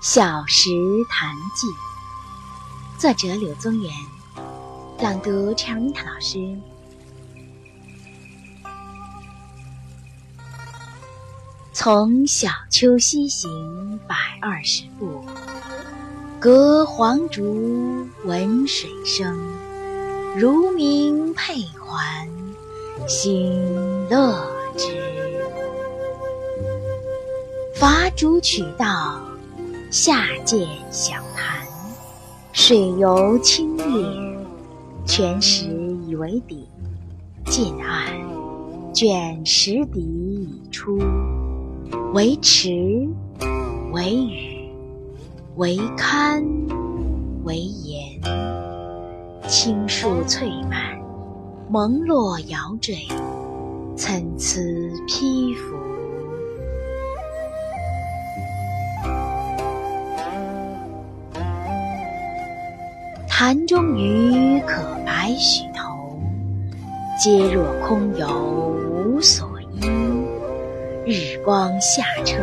小石潭记》，作者柳宗元，朗读陈明塔老师。从小丘西行百二十步，隔黄竹闻水声，如鸣佩环，心乐之。伐竹取道。下见小潭，水游清冽，泉石以为底。近岸，卷石底已出，为池，为屿，为堪，为岩。青树翠蔓，蒙络摇缀，参差披拂。潭中鱼可百许头，皆若空游无所依。日光下澈，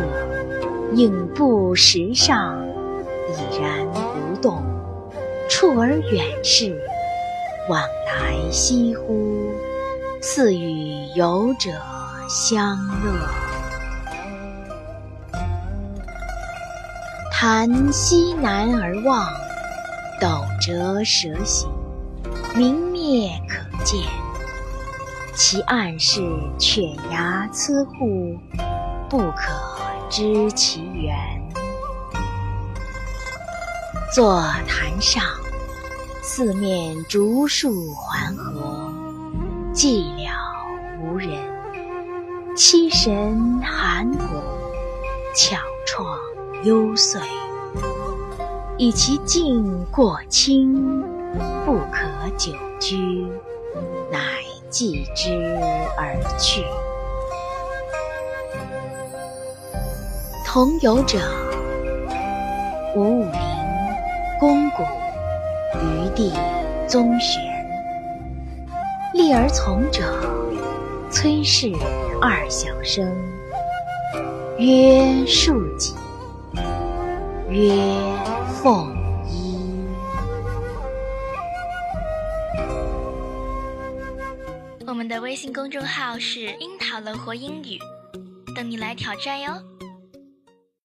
影布石上，已然不动。处而远视，往来翕忽，似与游者相乐。潭西南而望。斗折蛇行，明灭可见。其岸是犬牙牁户，不可知其源。坐潭上，四面竹树环合，寂寥无人。凄神寒骨，巧怆幽邃。以其境过清，不可久居，乃寄之而去。同游者，吴武陵、龚古、余弟、宗玄；立而从者，崔氏二小生，曰庶几，曰。凤衣。我们的微信公众号是“樱桃乐活英语”，等你来挑战哟。